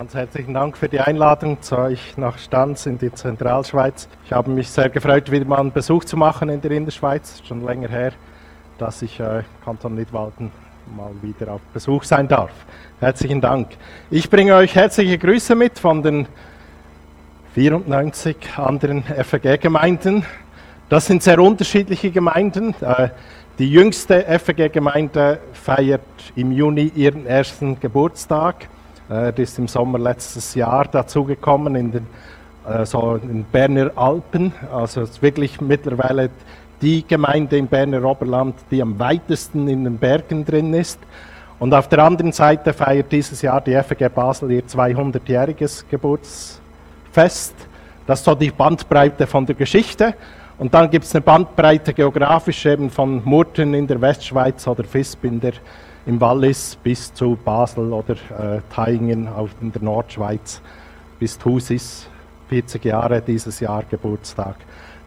Ganz herzlichen Dank für die Einladung zu euch nach Stanz in die Zentralschweiz. Ich habe mich sehr gefreut, wieder mal einen Besuch zu machen in der Innerschweiz. Schon länger her, dass ich äh, Kanton Nidwalden mal wieder auf Besuch sein darf. Herzlichen Dank. Ich bringe euch herzliche Grüße mit von den 94 anderen FG-Gemeinden. Das sind sehr unterschiedliche Gemeinden. Äh, die jüngste FG-Gemeinde feiert im Juni ihren ersten Geburtstag. Äh, die ist im Sommer letztes Jahr dazugekommen in den, äh, so in Berner Alpen. Also es ist wirklich mittlerweile die Gemeinde im Berner Oberland, die am weitesten in den Bergen drin ist. Und auf der anderen Seite feiert dieses Jahr die FG Basel ihr 200-jähriges Geburtsfest. Das ist so die Bandbreite von der Geschichte. Und dann gibt es eine Bandbreite geografisch eben von Murten in der Westschweiz oder Visp in der im Wallis bis zu Basel oder äh, Taingen in der Nordschweiz bis Thusis, 40 Jahre dieses Jahr Geburtstag.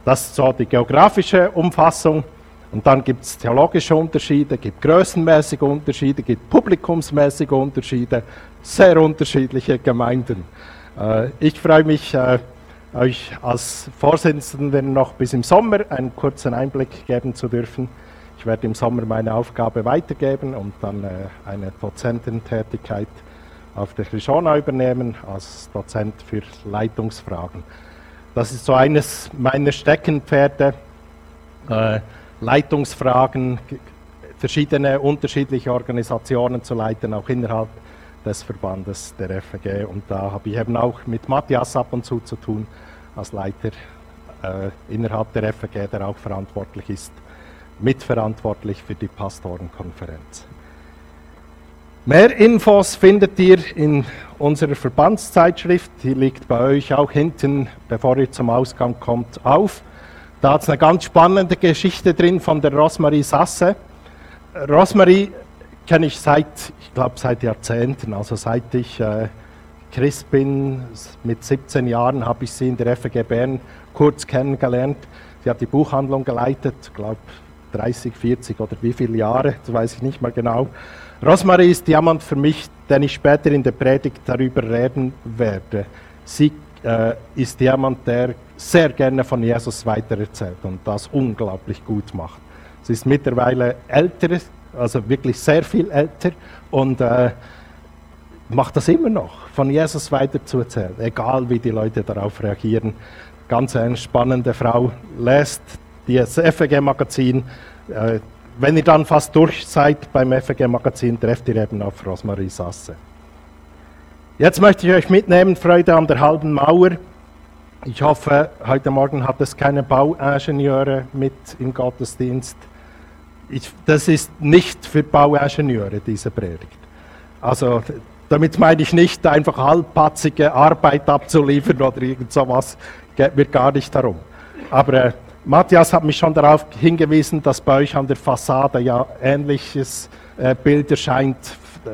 Das ist so die geografische Umfassung. Und dann gibt es theologische Unterschiede, gibt größenmäßige Unterschiede, gibt publikumsmäßige Unterschiede, sehr unterschiedliche Gemeinden. Äh, ich freue mich, äh, euch als Vorsitzenden noch bis im Sommer einen kurzen Einblick geben zu dürfen ich werde im Sommer meine Aufgabe weitergeben und dann äh, eine Dozententätigkeit auf der Krishona übernehmen als Dozent für Leitungsfragen. Das ist so eines meiner Steckenpferde, äh, Leitungsfragen, verschiedene unterschiedliche Organisationen zu leiten, auch innerhalb des Verbandes der FG. Und da habe ich eben auch mit Matthias ab und zu zu tun, als Leiter äh, innerhalb der FG, der auch verantwortlich ist mitverantwortlich für die Pastorenkonferenz. Mehr Infos findet ihr in unserer Verbandszeitschrift. Die liegt bei euch auch hinten, bevor ihr zum Ausgang kommt, auf. Da hat es eine ganz spannende Geschichte drin von der Rosmarie Sasse. Rosmarie kenne ich seit, ich glaube, seit Jahrzehnten. Also seit ich äh, Christ bin, mit 17 Jahren, habe ich sie in der FG Bern kurz kennengelernt. Sie hat die Buchhandlung geleitet, glaube 30, 40 oder wie viele Jahre, das weiß ich nicht mal genau. Rosmarie ist jemand für mich, den ich später in der Predigt darüber reden werde. Sie äh, ist jemand, der sehr gerne von Jesus weitererzählt und das unglaublich gut macht. Sie ist mittlerweile älter, also wirklich sehr viel älter und äh, macht das immer noch, von Jesus weiter zu erzählen, egal wie die Leute darauf reagieren. Ganz eine spannende Frau, lässt das FG-Magazin. Äh, wenn ihr dann fast durch seid beim FG-Magazin, trefft ihr eben auf Rosmarie Sasse. Jetzt möchte ich euch mitnehmen, Freude an der halben Mauer. Ich hoffe, heute Morgen hat es keine Bauingenieure mit im Gottesdienst. Ich, das ist nicht für Bauingenieure, diese Predigt. Also, damit meine ich nicht einfach halbpatzige Arbeit abzuliefern oder irgend sowas, geht mir gar nicht darum. Aber äh, Matthias hat mich schon darauf hingewiesen, dass bei euch an der Fassade ja ähnliches äh, Bild erscheint. Äh,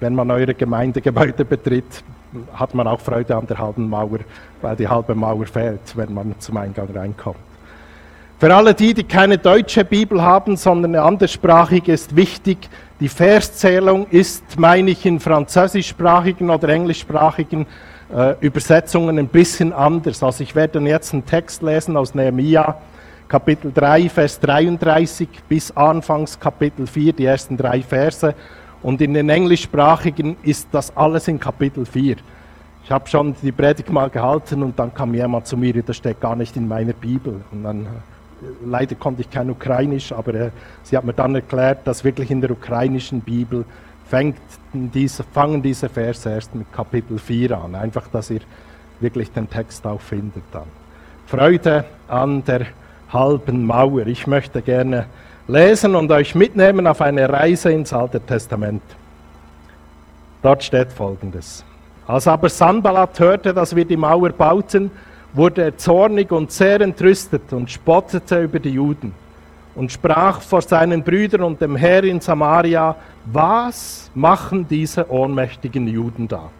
wenn man eure Gemeindegebäude betritt, hat man auch Freude an der halben Mauer, weil die halbe Mauer fehlt, wenn man zum Eingang reinkommt. Für alle die, die keine deutsche Bibel haben, sondern eine anderssprachige, ist wichtig, die Verszählung ist, meine ich, in französischsprachigen oder englischsprachigen äh, Übersetzungen ein bisschen anders. Also ich werde jetzt einen Text lesen aus Nehemiah, Kapitel 3, Vers 33 bis Anfangs Kapitel 4, die ersten drei Verse. Und in den englischsprachigen ist das alles in Kapitel 4. Ich habe schon die Predigt mal gehalten und dann kam jemand zu mir, das steht gar nicht in meiner Bibel. Und dann, äh, leider konnte ich kein Ukrainisch, aber äh, sie hat mir dann erklärt, dass wirklich in der ukrainischen Bibel fängt diese, fangen diese Verse erst mit Kapitel 4 an. Einfach, dass ihr wirklich den Text auch findet dann. Freude an der halben Mauer. Ich möchte gerne lesen und euch mitnehmen auf eine Reise ins Alte Testament. Dort steht folgendes. Als aber Sanballat hörte, dass wir die Mauer bauten, wurde er zornig und sehr entrüstet und spottete über die Juden und sprach vor seinen Brüdern und dem Herr in Samaria, was machen diese ohnmächtigen Juden da?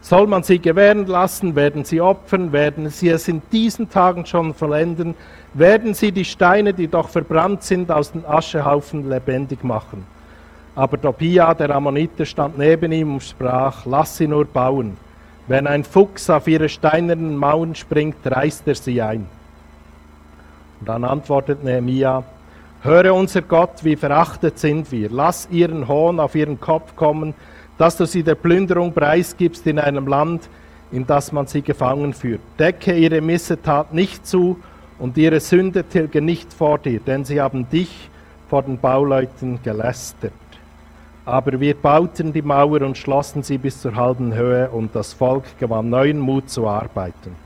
Soll man sie gewähren lassen? Werden sie opfern? Werden sie es in diesen Tagen schon vollenden? werden sie die Steine, die doch verbrannt sind, aus den Aschehaufen lebendig machen. Aber Tobia, der Ammoniter, stand neben ihm und sprach, lass sie nur bauen. Wenn ein Fuchs auf ihre steinernen Mauern springt, reißt er sie ein. Und dann antwortet Nehemia, höre unser Gott, wie verachtet sind wir. Lass ihren Hohn auf ihren Kopf kommen, dass du sie der Plünderung preisgibst in einem Land, in das man sie gefangen führt. Decke ihre Missetat nicht zu und ihre Sünde tilge nicht vor dir, denn sie haben dich vor den Bauleuten gelästert. Aber wir bauten die Mauer und schlossen sie bis zur halben Höhe und das Volk gewann neuen Mut zu arbeiten.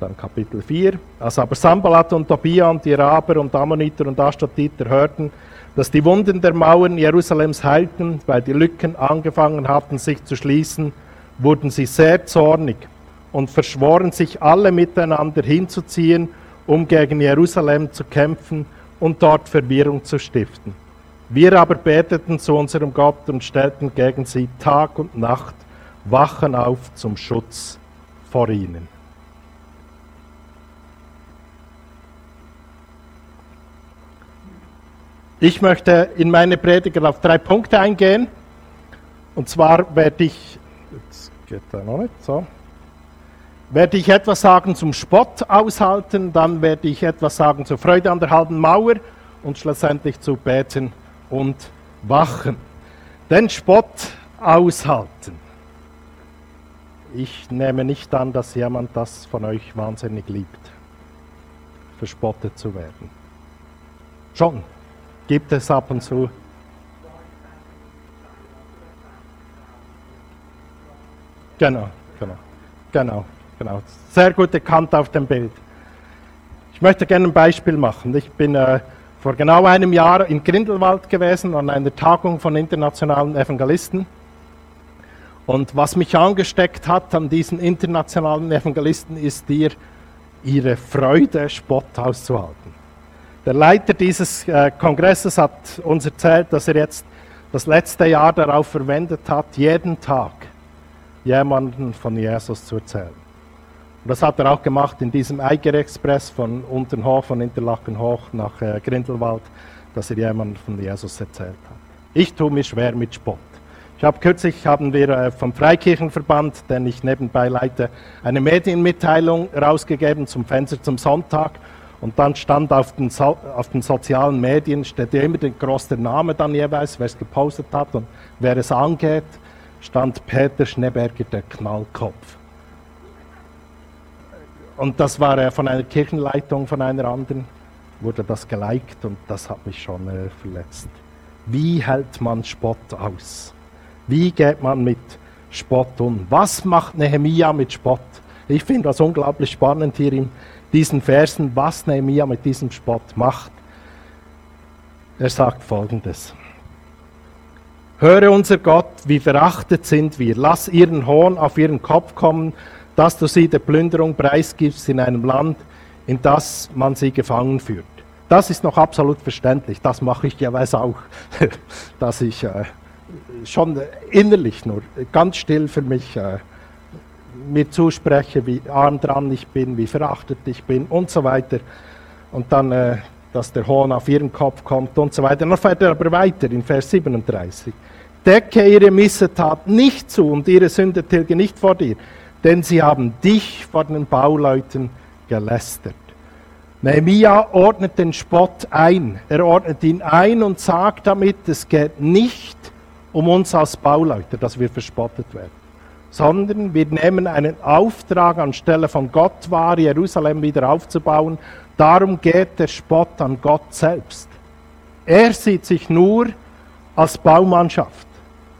Dann Kapitel 4. Als aber Sambalat und Tobia und die Araber und Ammoniter und Astatiter hörten, dass die Wunden der Mauern Jerusalems heilten, weil die Lücken angefangen hatten, sich zu schließen, wurden sie sehr zornig und verschworen sich alle miteinander hinzuziehen, um gegen Jerusalem zu kämpfen und dort Verwirrung zu stiften. Wir aber beteten zu unserem Gott und stellten gegen sie Tag und Nacht Wachen auf zum Schutz vor ihnen. Ich möchte in meine Prediger auf drei Punkte eingehen. Und zwar werde ich, jetzt geht noch nicht so, werde ich etwas sagen zum Spott aushalten, dann werde ich etwas sagen zur Freude an der halben Mauer und schlussendlich zu beten und wachen. Den Spott aushalten. Ich nehme nicht an, dass jemand das von euch wahnsinnig liebt, verspottet zu werden. Schon gibt es ab und zu. Genau, genau, genau, genau. Sehr gut erkannt auf dem Bild. Ich möchte gerne ein Beispiel machen. Ich bin äh, vor genau einem Jahr in Grindelwald gewesen an einer Tagung von internationalen Evangelisten. Und was mich angesteckt hat an diesen internationalen Evangelisten ist ihr, ihre Freude, Spott auszuhalten. Der Leiter dieses äh, Kongresses hat uns erzählt, dass er jetzt das letzte Jahr darauf verwendet hat, jeden Tag jemanden von Jesus zu erzählen. Und das hat er auch gemacht in diesem Eiger Express von Unternhof, von Interlaken hoch nach äh, Grindelwald, dass er jemanden von Jesus erzählt hat. Ich tue mich schwer mit Spott. Ich habe kürzlich haben wir äh, vom Freikirchenverband, den ich nebenbei leite, eine Medienmitteilung rausgegeben zum Fenster zum Sonntag und dann stand auf den, so auf den sozialen Medien, steht ja immer der große Name dann jeweils, wer es gepostet hat und wer es angeht, stand Peter Schneeberger, der Knallkopf. Und das war äh, von einer Kirchenleitung, von einer anderen, wurde das geliked und das hat mich schon äh, verletzt. Wie hält man Spott aus? Wie geht man mit Spott um? Was macht Nehemia mit Spott? Ich finde das unglaublich spannend hier im diesen Versen, was Nehemiah mit diesem Spott macht. Er sagt folgendes. Höre unser Gott, wie verachtet sind wir. Lass ihren Hohn auf ihren Kopf kommen, dass du sie der Plünderung preisgibst in einem Land, in das man sie gefangen führt. Das ist noch absolut verständlich. Das mache ich jeweils auch, dass ich äh, schon innerlich nur ganz still für mich äh, mir zuspreche, wie arm dran ich bin, wie verachtet ich bin und so weiter. Und dann, äh, dass der Hohn auf ihren Kopf kommt und so weiter. Dann fährt er aber weiter in Vers 37. Decke ihre Missetat nicht zu und ihre Sünde tilge nicht vor dir, denn sie haben dich vor den Bauleuten gelästert. Nehemia ordnet den Spott ein. Er ordnet ihn ein und sagt damit, es geht nicht um uns als Bauleute, dass wir verspottet werden sondern wir nehmen einen Auftrag anstelle von Gott wahr, Jerusalem wieder aufzubauen. Darum geht der Spott an Gott selbst. Er sieht sich nur als Baumannschaft.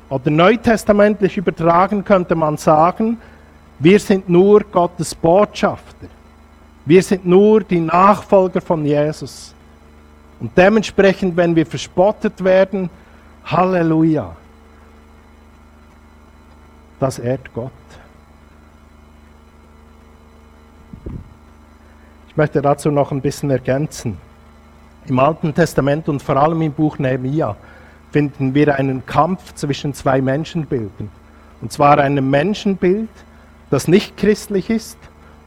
Oder neutestamentlich übertragen könnte man sagen, wir sind nur Gottes Botschafter. Wir sind nur die Nachfolger von Jesus. Und dementsprechend, wenn wir verspottet werden, Halleluja, das ehrt Gott. Ich möchte dazu noch ein bisschen ergänzen. Im Alten Testament und vor allem im Buch Nehemiah finden wir einen Kampf zwischen zwei Menschenbilden. Und zwar einem Menschenbild, das nicht christlich ist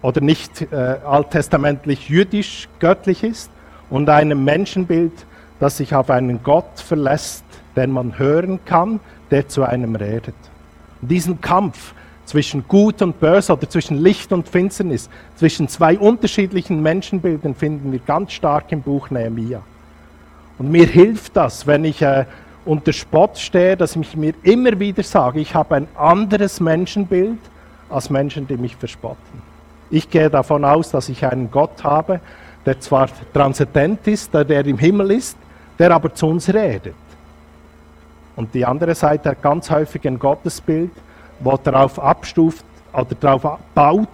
oder nicht äh, alttestamentlich jüdisch göttlich ist und einem Menschenbild, das sich auf einen Gott verlässt, den man hören kann, der zu einem redet. Diesen Kampf zwischen Gut und Böse oder zwischen Licht und Finsternis, zwischen zwei unterschiedlichen Menschenbildern finden wir ganz stark im Buch Nehemiah. Und mir hilft das, wenn ich äh, unter Spott stehe, dass ich mir immer wieder sage, ich habe ein anderes Menschenbild als Menschen, die mich verspotten. Ich gehe davon aus, dass ich einen Gott habe, der zwar transzendent ist, der, der im Himmel ist, der aber zu uns redet. Und die andere Seite hat ganz häufig ein Gottesbild, wo darauf abstuft oder darauf baut,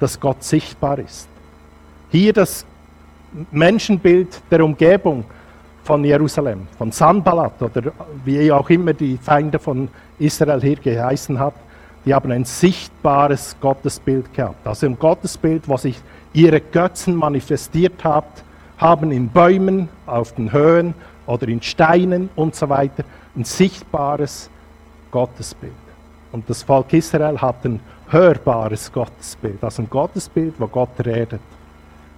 dass Gott sichtbar ist. Hier das Menschenbild der Umgebung von Jerusalem, von Sanballat oder wie auch immer die Feinde von Israel hier geheißen hat, die haben ein sichtbares Gottesbild gehabt. Also ein Gottesbild, wo sich ihre Götzen manifestiert hat, haben in Bäumen, auf den Höhen oder in Steinen und so weiter ein sichtbares Gottesbild. Und das Volk Israel hat ein hörbares Gottesbild, also ein Gottesbild, wo Gott redet.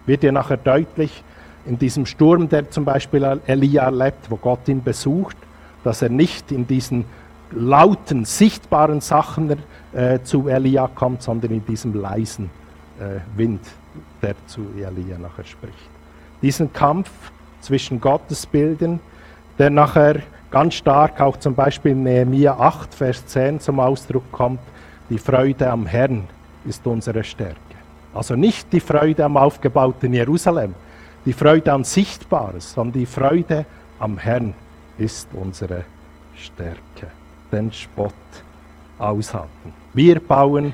Wird ja nachher deutlich in diesem Sturm, der zum Beispiel Elia erlebt, wo Gott ihn besucht, dass er nicht in diesen lauten, sichtbaren Sachen äh, zu Elia kommt, sondern in diesem leisen äh, Wind, der zu Elia nachher spricht. Diesen Kampf zwischen Gottesbilden, der nachher ganz stark auch zum Beispiel in Nehemiah 8, Vers 10 zum Ausdruck kommt, die Freude am Herrn ist unsere Stärke. Also nicht die Freude am aufgebauten Jerusalem, die Freude an Sichtbares, sondern die Freude am Herrn ist unsere Stärke. Den Spott aushalten. Wir bauen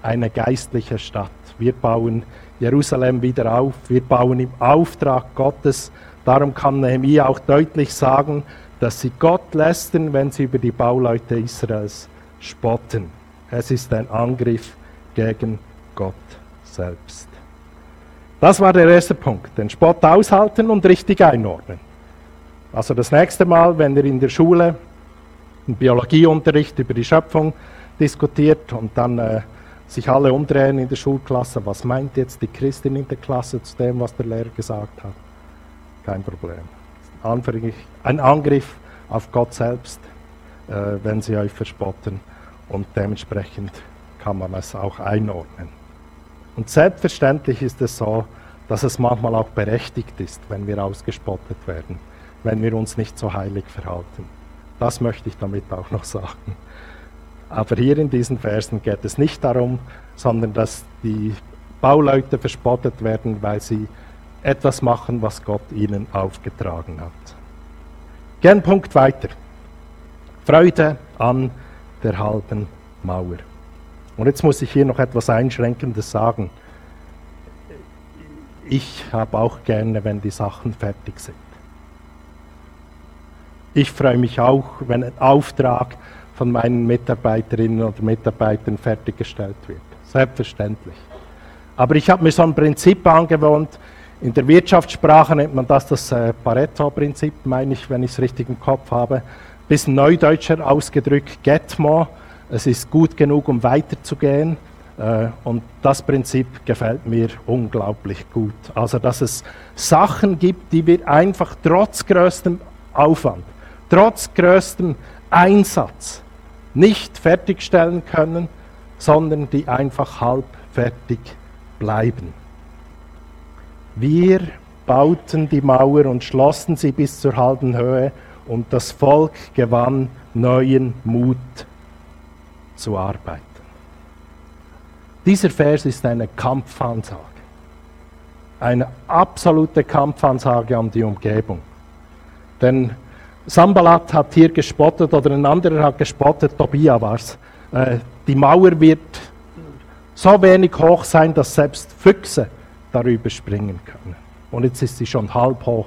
eine geistliche Stadt. Wir bauen Jerusalem wieder auf. Wir bauen im Auftrag Gottes. Darum kann Nehemiah auch deutlich sagen, dass sie Gott lästern, wenn sie über die Bauleute Israels spotten. Es ist ein Angriff gegen Gott selbst. Das war der erste Punkt, den Spott aushalten und richtig einordnen. Also das nächste Mal, wenn ihr in der Schule im Biologieunterricht über die Schöpfung diskutiert und dann äh, sich alle umdrehen in der Schulklasse, was meint jetzt die Christin in der Klasse zu dem, was der Lehrer gesagt hat? Kein Problem. Ein Angriff auf Gott selbst, äh, wenn sie euch verspotten und dementsprechend kann man es auch einordnen. Und selbstverständlich ist es so, dass es manchmal auch berechtigt ist, wenn wir ausgespottet werden, wenn wir uns nicht so heilig verhalten. Das möchte ich damit auch noch sagen. Aber hier in diesen Versen geht es nicht darum, sondern dass die Bauleute verspottet werden, weil sie etwas machen, was Gott ihnen aufgetragen hat. Gern Punkt weiter. Freude an der halben Mauer. Und jetzt muss ich hier noch etwas Einschränkendes sagen. Ich habe auch gerne, wenn die Sachen fertig sind. Ich freue mich auch, wenn ein Auftrag von meinen Mitarbeiterinnen oder Mitarbeitern fertiggestellt wird. Selbstverständlich. Aber ich habe mir so ein Prinzip angewohnt. In der Wirtschaftssprache nennt man das das äh, Pareto-Prinzip, meine ich, wenn ich es richtig im Kopf habe. Bisschen neudeutscher ausgedrückt, get more. Es ist gut genug, um weiterzugehen. Äh, und das Prinzip gefällt mir unglaublich gut. Also, dass es Sachen gibt, die wir einfach trotz größtem Aufwand, trotz größtem Einsatz nicht fertigstellen können, sondern die einfach halb fertig bleiben. Wir bauten die Mauer und schlossen sie bis zur halben Höhe und das Volk gewann neuen Mut zu arbeiten. Dieser Vers ist eine Kampfansage. Eine absolute Kampfansage an die Umgebung. Denn Sambalat hat hier gespottet oder ein anderer hat gespottet, Tobia war es. Äh, die Mauer wird so wenig hoch sein, dass selbst Füchse darüber springen können. Und jetzt ist sie schon halb hoch,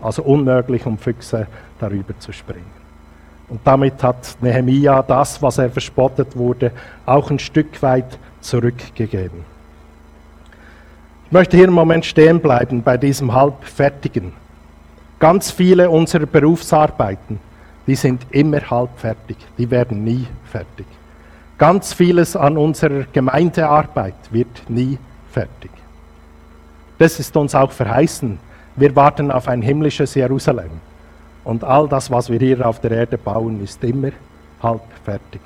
also unmöglich, um Füchse darüber zu springen. Und damit hat Nehemia das, was er verspottet wurde, auch ein Stück weit zurückgegeben. Ich möchte hier einen Moment stehen bleiben bei diesem Halbfertigen. Ganz viele unserer Berufsarbeiten, die sind immer halbfertig, die werden nie fertig. Ganz vieles an unserer Gemeindearbeit wird nie fertig. Das ist uns auch verheißen. Wir warten auf ein himmlisches Jerusalem. Und all das, was wir hier auf der Erde bauen, ist immer halb fertig,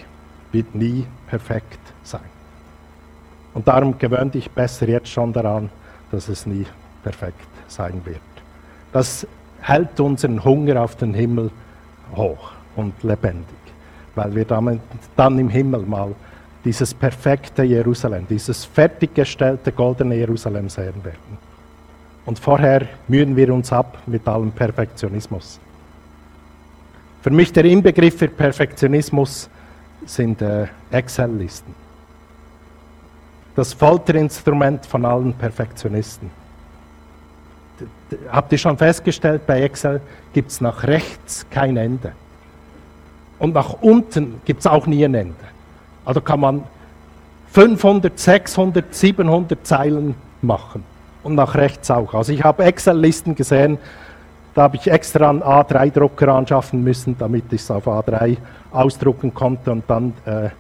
wird nie perfekt sein. Und darum gewöhn dich besser jetzt schon daran, dass es nie perfekt sein wird. Das hält unseren Hunger auf den Himmel hoch und lebendig, weil wir dann im Himmel mal dieses perfekte Jerusalem, dieses fertiggestellte goldene Jerusalem sehen werden. Und vorher mühen wir uns ab mit allem Perfektionismus. Für mich der Inbegriff für Perfektionismus sind äh, Excel-Listen. Das Folterinstrument von allen Perfektionisten. Habt ihr schon festgestellt, bei Excel gibt es nach rechts kein Ende. Und nach unten gibt es auch nie ein Ende. Also kann man 500, 600, 700 Zeilen machen. Und nach rechts auch. Also ich habe Excel-Listen gesehen, da habe ich extra einen A3-Drucker anschaffen müssen, damit ich es auf A3 ausdrucken konnte und dann äh,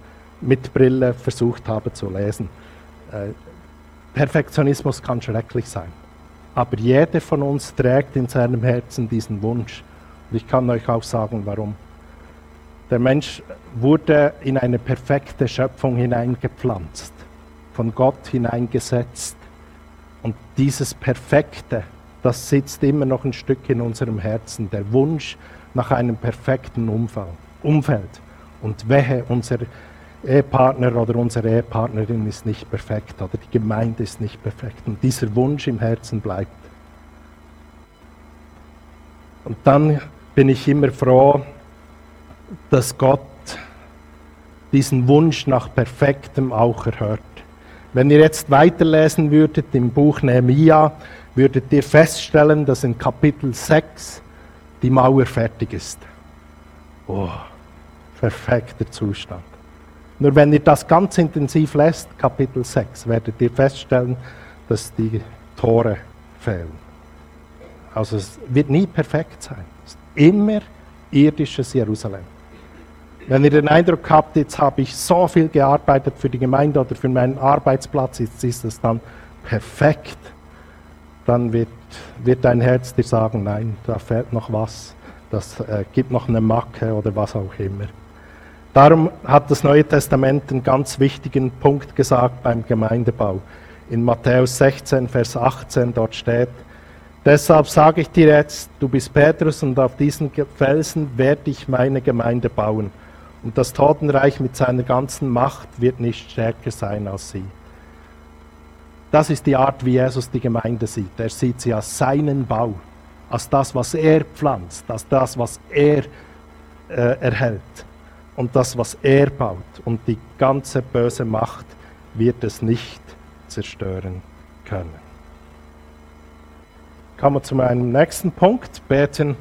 mit Brille versucht habe zu lesen. Äh, Perfektionismus kann schrecklich sein. Aber jeder von uns trägt in seinem Herzen diesen Wunsch. Und ich kann euch auch sagen, warum. Der Mensch wurde in eine perfekte Schöpfung hineingepflanzt, von Gott hineingesetzt. Dieses Perfekte, das sitzt immer noch ein Stück in unserem Herzen, der Wunsch nach einem perfekten Umfeld. Und wehe, unser Ehepartner oder unsere Ehepartnerin ist nicht perfekt oder die Gemeinde ist nicht perfekt. Und dieser Wunsch im Herzen bleibt. Und dann bin ich immer froh, dass Gott diesen Wunsch nach Perfektem auch erhört. Wenn ihr jetzt weiterlesen würdet im Buch Nehemia, würdet ihr feststellen, dass in Kapitel 6 die Mauer fertig ist. Oh, perfekter Zustand. Nur wenn ihr das ganz intensiv lässt, Kapitel 6, werdet ihr feststellen, dass die Tore fehlen. Also es wird nie perfekt sein. Es ist immer irdisches Jerusalem. Wenn ihr den Eindruck habt, jetzt habe ich so viel gearbeitet für die Gemeinde oder für meinen Arbeitsplatz, jetzt ist es dann perfekt, dann wird, wird dein Herz dir sagen, nein, da fehlt noch was, das äh, gibt noch eine Macke oder was auch immer. Darum hat das Neue Testament einen ganz wichtigen Punkt gesagt beim Gemeindebau. In Matthäus 16, Vers 18, dort steht, Deshalb sage ich dir jetzt, du bist Petrus und auf diesen Felsen werde ich meine Gemeinde bauen und das Totenreich mit seiner ganzen Macht wird nicht stärker sein als sie. Das ist die Art, wie Jesus die Gemeinde sieht. Er sieht sie als seinen Bau, als das, was er pflanzt, als das, was er äh, erhält und das, was er baut. Und die ganze böse Macht wird es nicht zerstören können. Kommen wir zu meinem nächsten Punkt, beten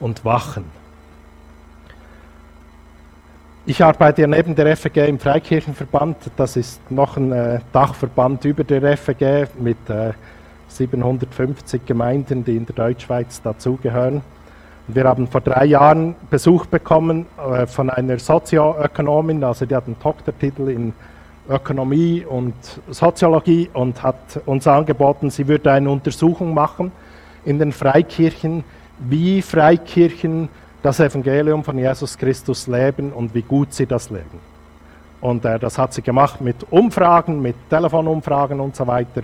und wachen. Ich arbeite ja neben der FG im Freikirchenverband. Das ist noch ein äh, Dachverband über der FG mit äh, 750 Gemeinden, die in der Deutschschweiz dazugehören. Wir haben vor drei Jahren Besuch bekommen äh, von einer Sozioökonomin, also die hat einen Doktortitel in Ökonomie und Soziologie und hat uns angeboten, sie würde eine Untersuchung machen in den Freikirchen, wie Freikirchen das Evangelium von Jesus Christus leben und wie gut sie das leben. Und äh, das hat sie gemacht mit Umfragen, mit Telefonumfragen und so weiter.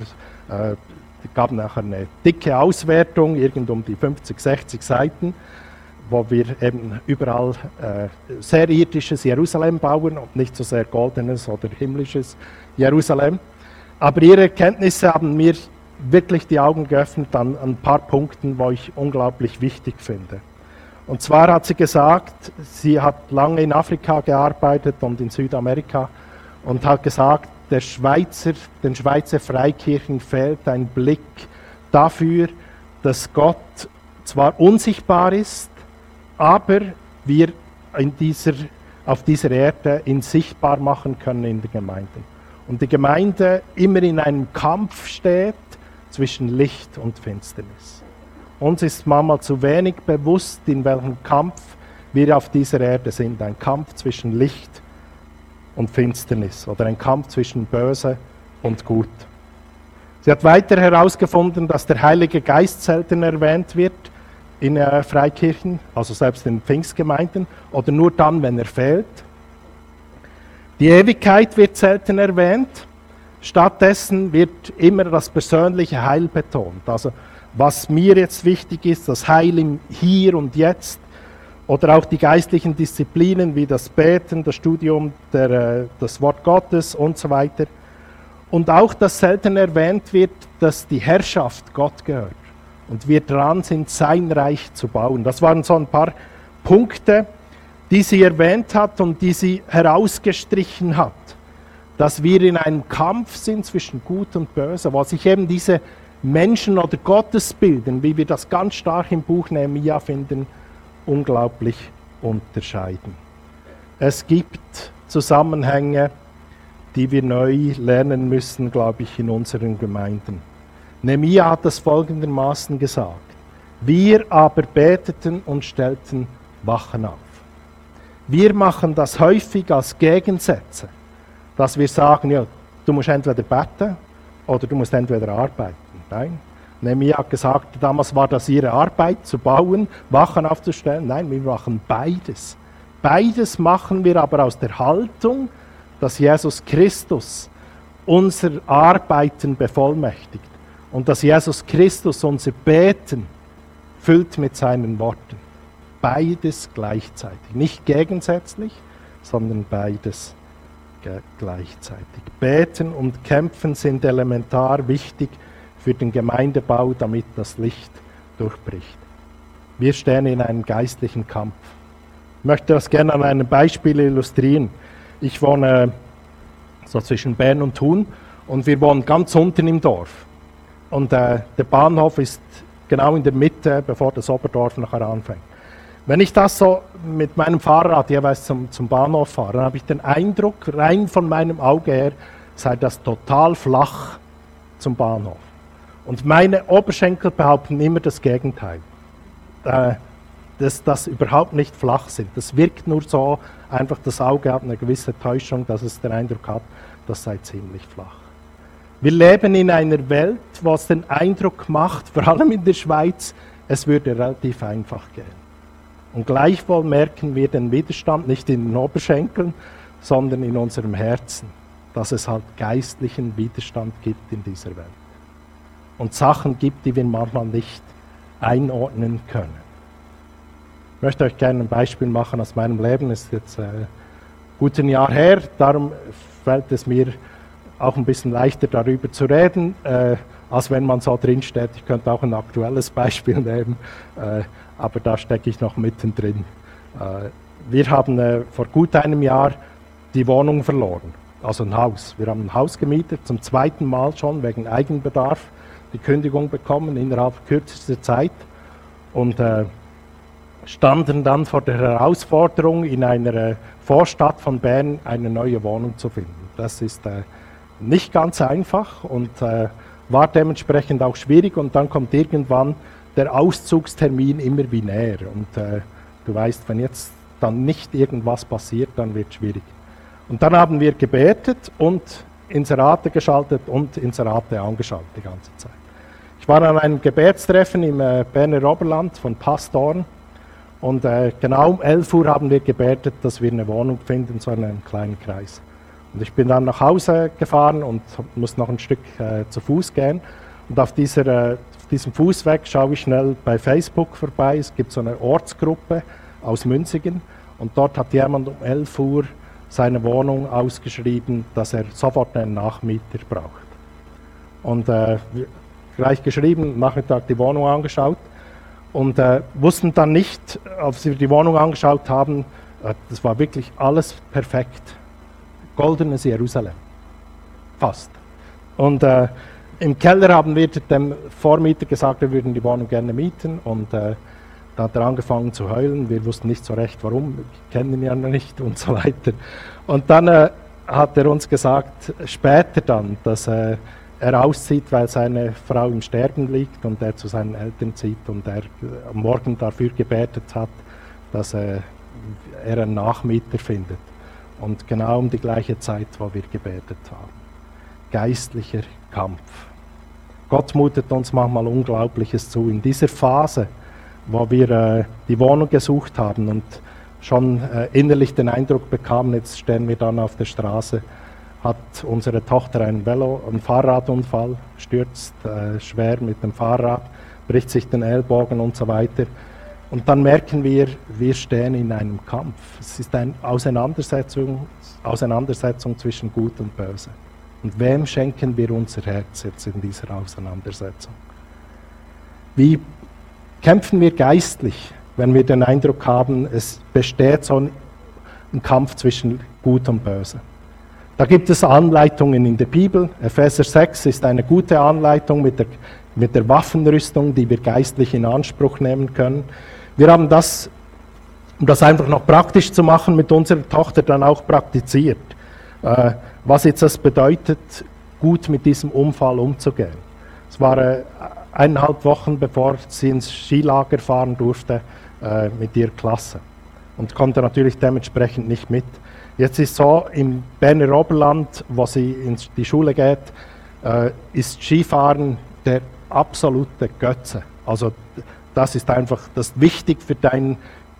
Äh, die gab nachher eine dicke Auswertung, irgend um die 50, 60 Seiten, wo wir eben überall äh, sehr irdisches Jerusalem bauen und nicht so sehr goldenes oder himmlisches Jerusalem. Aber ihre Erkenntnisse haben mir wirklich die Augen geöffnet an, an ein paar Punkten, wo ich unglaublich wichtig finde. Und zwar hat sie gesagt, sie hat lange in Afrika gearbeitet und in Südamerika und hat gesagt, der Schweizer, den Schweizer Freikirchen fehlt ein Blick dafür, dass Gott zwar unsichtbar ist, aber wir in dieser, auf dieser Erde ihn sichtbar machen können in den Gemeinden. Und die Gemeinde immer in einem Kampf steht zwischen Licht und Finsternis. Uns ist manchmal zu wenig bewusst, in welchem Kampf wir auf dieser Erde sind. Ein Kampf zwischen Licht und Finsternis oder ein Kampf zwischen Böse und Gut. Sie hat weiter herausgefunden, dass der Heilige Geist selten erwähnt wird in äh, Freikirchen, also selbst in Pfingstgemeinden, oder nur dann, wenn er fehlt. Die Ewigkeit wird selten erwähnt. Stattdessen wird immer das persönliche Heil betont. Also was mir jetzt wichtig ist, das Heil im Hier und Jetzt oder auch die geistlichen Disziplinen wie das Beten, das Studium der, äh, des Wort Gottes und so weiter. Und auch, dass selten erwähnt wird, dass die Herrschaft Gott gehört und wir dran sind, sein Reich zu bauen. Das waren so ein paar Punkte, die sie erwähnt hat und die sie herausgestrichen hat. Dass wir in einem Kampf sind zwischen Gut und Böse, wo sich eben diese Menschen- oder Gottesbilden, wie wir das ganz stark im Buch Nehemiah finden, unglaublich unterscheiden. Es gibt Zusammenhänge, die wir neu lernen müssen, glaube ich, in unseren Gemeinden. Nehemiah hat das folgendermaßen gesagt. Wir aber beteten und stellten Wachen auf. Wir machen das häufig als Gegensätze, dass wir sagen, ja, du musst entweder beten oder du musst entweder arbeiten. Nein. Nehemiah hat gesagt, damals war das ihre Arbeit, zu bauen, Wachen aufzustellen. Nein, wir machen beides. Beides machen wir aber aus der Haltung, dass Jesus Christus unser Arbeiten bevollmächtigt und dass Jesus Christus unser Beten füllt mit seinen Worten. Beides gleichzeitig. Nicht gegensätzlich, sondern beides gleichzeitig. Beten und Kämpfen sind elementar wichtig für den Gemeindebau, damit das Licht durchbricht. Wir stehen in einem geistlichen Kampf. Ich möchte das gerne an einem Beispiel illustrieren. Ich wohne so zwischen Bern und Thun und wir wohnen ganz unten im Dorf. Und äh, der Bahnhof ist genau in der Mitte, bevor das Oberdorf nachher anfängt. Wenn ich das so mit meinem Fahrrad jeweils zum, zum Bahnhof fahre, dann habe ich den Eindruck, rein von meinem Auge her, sei das total flach zum Bahnhof. Und meine Oberschenkel behaupten immer das Gegenteil. Äh, dass das überhaupt nicht flach sind. Das wirkt nur so, einfach das Auge hat eine gewisse Täuschung, dass es den Eindruck hat, das sei ziemlich flach. Wir leben in einer Welt, wo es den Eindruck macht, vor allem in der Schweiz, es würde relativ einfach gehen. Und gleichwohl merken wir den Widerstand nicht in den Oberschenkeln, sondern in unserem Herzen, dass es halt geistlichen Widerstand gibt in dieser Welt. Und Sachen gibt, die wir manchmal nicht einordnen können. Ich möchte euch gerne ein Beispiel machen aus meinem Leben. Es ist jetzt äh, gut ein Jahr her, darum fällt es mir auch ein bisschen leichter darüber zu reden, äh, als wenn man so drinsteht. Ich könnte auch ein aktuelles Beispiel nehmen, äh, aber da stecke ich noch mittendrin. Äh, wir haben äh, vor gut einem Jahr die Wohnung verloren, also ein Haus. Wir haben ein Haus gemietet, zum zweiten Mal schon wegen Eigenbedarf, die Kündigung bekommen innerhalb kürzester Zeit und äh, standen dann vor der Herausforderung, in einer äh, Vorstadt von Bern eine neue Wohnung zu finden. Das ist nicht ganz einfach und äh, war dementsprechend auch schwierig und dann kommt irgendwann der Auszugstermin immer wie näher und äh, du weißt, wenn jetzt dann nicht irgendwas passiert, dann wird es schwierig. Und dann haben wir gebetet und Inserate geschaltet und Inserate angeschaltet die ganze Zeit. Ich war an einem Gebetstreffen im äh, Berner Oberland von Pastoren und äh, genau um 11 Uhr haben wir gebetet, dass wir eine Wohnung finden, so in einem kleinen Kreis. Und ich bin dann nach Hause gefahren und muss noch ein Stück äh, zu Fuß gehen. Und auf, dieser, auf diesem Fußweg schaue ich schnell bei Facebook vorbei. Es gibt so eine Ortsgruppe aus Münzigen. Und dort hat jemand um 11 Uhr seine Wohnung ausgeschrieben, dass er sofort einen Nachmieter braucht. Und äh, gleich geschrieben, Nachmittag die Wohnung angeschaut und äh, wussten dann nicht, als wir die Wohnung angeschaut haben, äh, das war wirklich alles perfekt goldenes Jerusalem. Fast. Und äh, im Keller haben wir dem Vormieter gesagt, wir würden die Wohnung gerne mieten. Und äh, da hat er angefangen zu heulen. Wir wussten nicht so recht, warum. Wir kennen ihn ja noch nicht und so weiter. Und dann äh, hat er uns gesagt, später dann, dass äh, er auszieht, weil seine Frau im Sterben liegt und er zu seinen Eltern zieht und er am Morgen dafür gebetet hat, dass äh, er einen Nachmieter findet. Und genau um die gleiche Zeit, wo wir gebetet haben. Geistlicher Kampf. Gott mutet uns manchmal Unglaubliches zu. In dieser Phase, wo wir äh, die Wohnung gesucht haben und schon äh, innerlich den Eindruck bekamen, jetzt stehen wir dann auf der Straße, hat unsere Tochter einen Velo, einen Fahrradunfall, stürzt äh, schwer mit dem Fahrrad, bricht sich den Ellbogen und so weiter. Und dann merken wir, wir stehen in einem Kampf. Es ist eine Auseinandersetzung, Auseinandersetzung zwischen Gut und Böse. Und wem schenken wir unser Herz jetzt in dieser Auseinandersetzung? Wie kämpfen wir geistlich, wenn wir den Eindruck haben, es besteht so ein Kampf zwischen Gut und Böse? Da gibt es Anleitungen in der Bibel. Epheser 6 ist eine gute Anleitung mit der, mit der Waffenrüstung, die wir geistlich in Anspruch nehmen können. Wir haben das, um das einfach noch praktisch zu machen, mit unserer Tochter dann auch praktiziert. Äh, was jetzt das bedeutet, gut mit diesem Unfall umzugehen. Es war äh, eineinhalb Wochen, bevor sie ins Skilager fahren durfte äh, mit ihrer Klasse und konnte natürlich dementsprechend nicht mit. Jetzt ist so, im Berner Oberland, wo sie in die Schule geht, äh, ist Skifahren der absolute Götze. Also das ist einfach das wichtig für dein,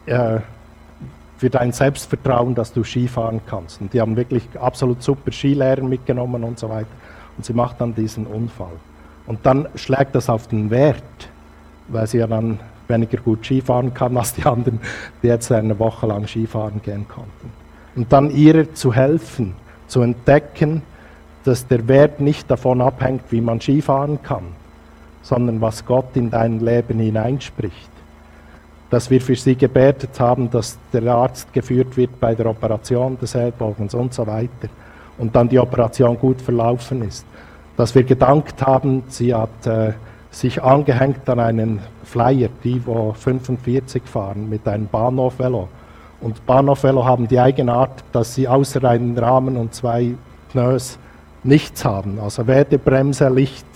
äh, für dein Selbstvertrauen, dass du Skifahren kannst. Und die haben wirklich absolut super Skilehrer mitgenommen und so weiter. Und sie macht dann diesen Unfall. Und dann schlägt das auf den Wert, weil sie ja dann weniger gut Skifahren kann als die anderen, die jetzt eine Woche lang Skifahren gehen konnten und dann ihr zu helfen, zu entdecken, dass der Wert nicht davon abhängt, wie man Skifahren kann, sondern was Gott in dein Leben hineinspricht. Dass wir für sie gebetet haben, dass der Arzt geführt wird bei der Operation des Ellbogens und so weiter und dann die Operation gut verlaufen ist. Dass wir gedankt haben, sie hat äh, sich angehängt an einen Flyer, die wo 45 fahren mit einem Bahnhofvelo und Bahnhofvelo haben die Eigenart, dass sie außer einem Rahmen und zwei Pneus nichts haben. Also Werte, Bremse, Licht,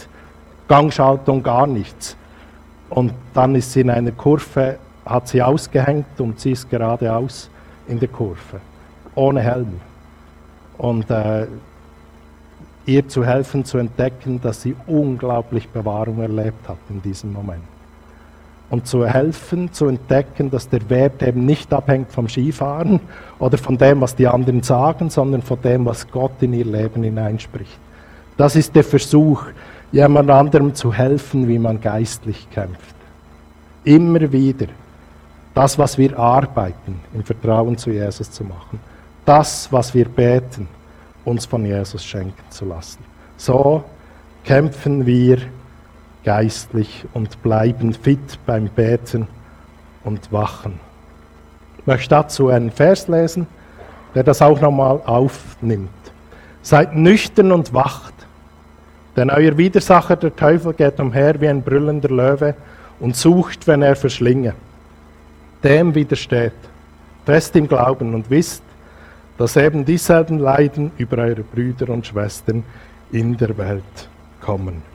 Gangschaltung, gar nichts. Und dann ist sie in einer Kurve, hat sie ausgehängt und sie ist geradeaus in der Kurve, ohne Helm. Und äh, ihr zu helfen, zu entdecken, dass sie unglaublich Bewahrung erlebt hat in diesem Moment und zu helfen, zu entdecken, dass der Wert eben nicht abhängt vom Skifahren oder von dem, was die anderen sagen, sondern von dem, was Gott in ihr Leben hineinspricht. Das ist der Versuch, jemand anderem zu helfen, wie man geistlich kämpft. Immer wieder das, was wir arbeiten, im Vertrauen zu Jesus zu machen. Das, was wir beten, uns von Jesus schenken zu lassen. So kämpfen wir geistlich und bleiben fit beim Beten und Wachen. Ich möchte dazu einen Vers lesen, der das auch nochmal aufnimmt. Seid nüchtern und wacht, denn euer Widersacher, der Teufel, geht umher wie ein brüllender Löwe und sucht, wenn er verschlinge. Dem widersteht, fest im Glauben und wisst, dass eben dieselben Leiden über eure Brüder und Schwestern in der Welt kommen.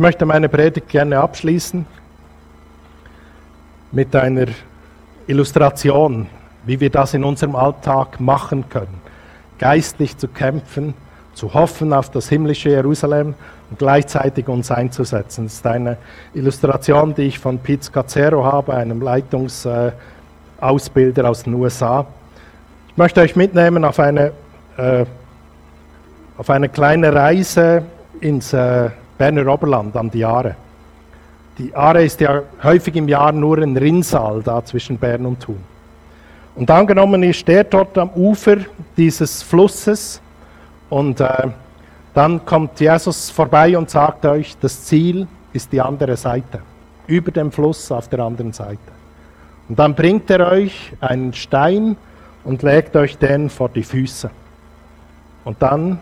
Ich möchte meine Predigt gerne abschließen mit einer Illustration, wie wir das in unserem Alltag machen können. Geistlich zu kämpfen, zu hoffen auf das himmlische Jerusalem und gleichzeitig uns einzusetzen. Das ist eine Illustration, die ich von Pete Scazzero habe, einem Leitungsausbilder aus den USA. Ich möchte euch mitnehmen auf eine, äh, auf eine kleine Reise ins äh, Berner Oberland an die Aare. Die Aare ist ja häufig im Jahr nur ein Rinnsal da zwischen Bern und Thun. Und angenommen, ihr steht dort am Ufer dieses Flusses und äh, dann kommt Jesus vorbei und sagt euch, das Ziel ist die andere Seite, über dem Fluss auf der anderen Seite. Und dann bringt er euch einen Stein und legt euch den vor die Füße. Und dann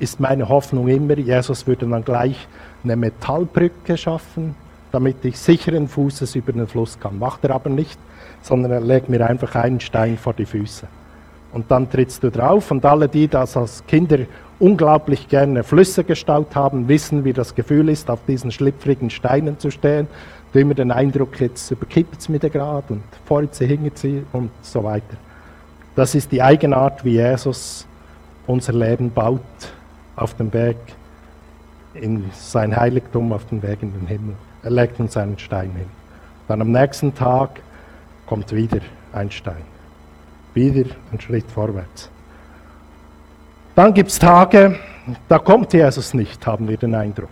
ist meine Hoffnung immer, Jesus würde dann gleich eine Metallbrücke schaffen, damit ich sicheren Fußes über den Fluss kann. Macht er aber nicht, sondern er legt mir einfach einen Stein vor die Füße. Und dann trittst du drauf und alle, die das als Kinder unglaublich gerne Flüsse gestaut haben, wissen, wie das Gefühl ist, auf diesen schlüpfrigen Steinen zu stehen. Du immer den Eindruck, jetzt überkippt es mir gerade und vorher sie, hinten sie und so weiter. Das ist die Eigenart, wie Jesus unser Leben baut auf dem Weg in sein Heiligtum, auf dem Weg in den Himmel. Er legt uns einen Stein hin. Dann am nächsten Tag kommt wieder ein Stein. Wieder ein Schritt vorwärts. Dann gibt es Tage, da kommt Jesus nicht, haben wir den Eindruck.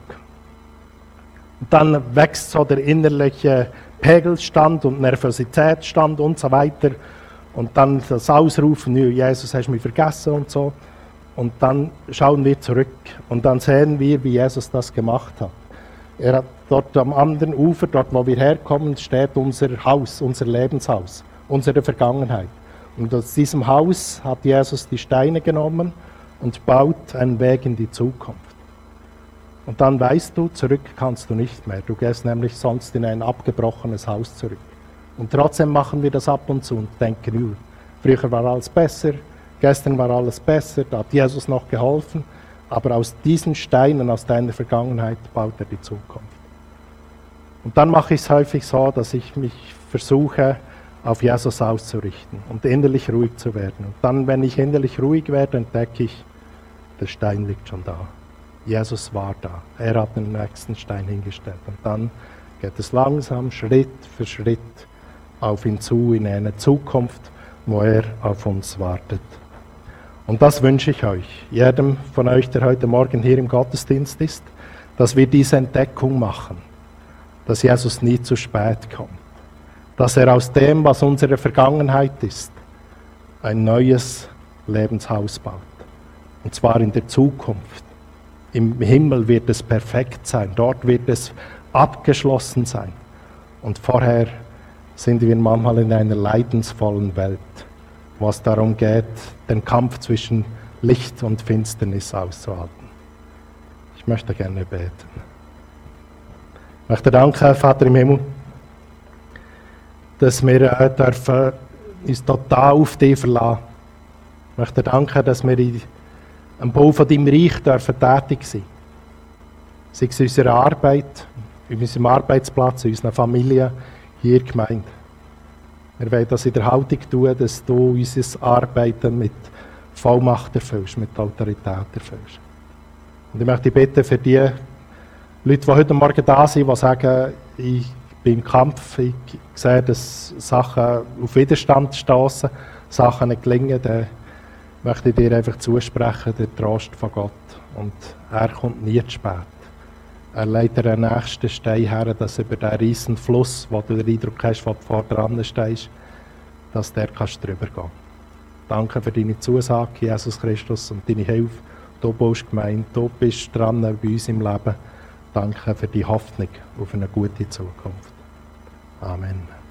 Und dann wächst so der innerliche Pegelstand und Nervositätsstand und so weiter. Und dann das Ausrufen, Jesus, hast du mich vergessen und so. Und dann schauen wir zurück und dann sehen wir, wie Jesus das gemacht hat. Er hat dort am anderen Ufer, dort wo wir herkommen, steht unser Haus, unser Lebenshaus, unsere Vergangenheit. Und aus diesem Haus hat Jesus die Steine genommen und baut einen Weg in die Zukunft. Und dann weißt du, zurück kannst du nicht mehr. Du gehst nämlich sonst in ein abgebrochenes Haus zurück. Und trotzdem machen wir das ab und zu und denken, früher war alles besser, gestern war alles besser, da hat Jesus noch geholfen. Aber aus diesen Steinen, aus deiner Vergangenheit, baut er die Zukunft. Und dann mache ich es häufig so, dass ich mich versuche, auf Jesus auszurichten und innerlich ruhig zu werden. Und dann, wenn ich innerlich ruhig werde, entdecke ich, der Stein liegt schon da. Jesus war da. Er hat den nächsten Stein hingestellt. Und dann geht es langsam, Schritt für Schritt auf ihn zu, in eine Zukunft, wo er auf uns wartet. Und das wünsche ich euch, jedem von euch, der heute Morgen hier im Gottesdienst ist, dass wir diese Entdeckung machen, dass Jesus nie zu spät kommt, dass er aus dem, was unsere Vergangenheit ist, ein neues Lebenshaus baut. Und zwar in der Zukunft. Im Himmel wird es perfekt sein, dort wird es abgeschlossen sein. Und vorher sind wir manchmal in einer leidensvollen Welt was darum geht, den Kampf zwischen Licht und Finsternis auszuhalten. Ich möchte gerne beten. Ich möchte danken, Vater im Himmel, dass wir äh, dürfen uns total auf dich verlassen. Ich möchte danken, dass wir am Bau von deinem Reich dürfen tätig sein Sei es in unserer Arbeit, in unserem Arbeitsplatz, in unserer Familie, hier gemeint. Wir wollen das in der Haltung tun, dass du unser Arbeiten mit Vollmacht erfüllst, mit Autorität erfüllst. Und ich möchte bitten für die Leute, die heute Morgen da sind, die sagen, ich bin im Kampf, ich sehe, dass Sachen auf Widerstand stoßen, Sachen nicht gelingen, dann möchte ich dir einfach zusprechen, der Trost von Gott. Und er kommt nie zu spät. Er legt den nächsten Stein her, dass über diesen riesen Fluss, wo du den Eindruck hast, wo du vor dran stehst, dass der kannst drüber gehen. Danke für deine Zusage, Jesus Christus, und deine Hilfe. Du bist gemeint, du bist dran bei uns im Leben. Danke für die Hoffnung auf eine gute Zukunft. Amen.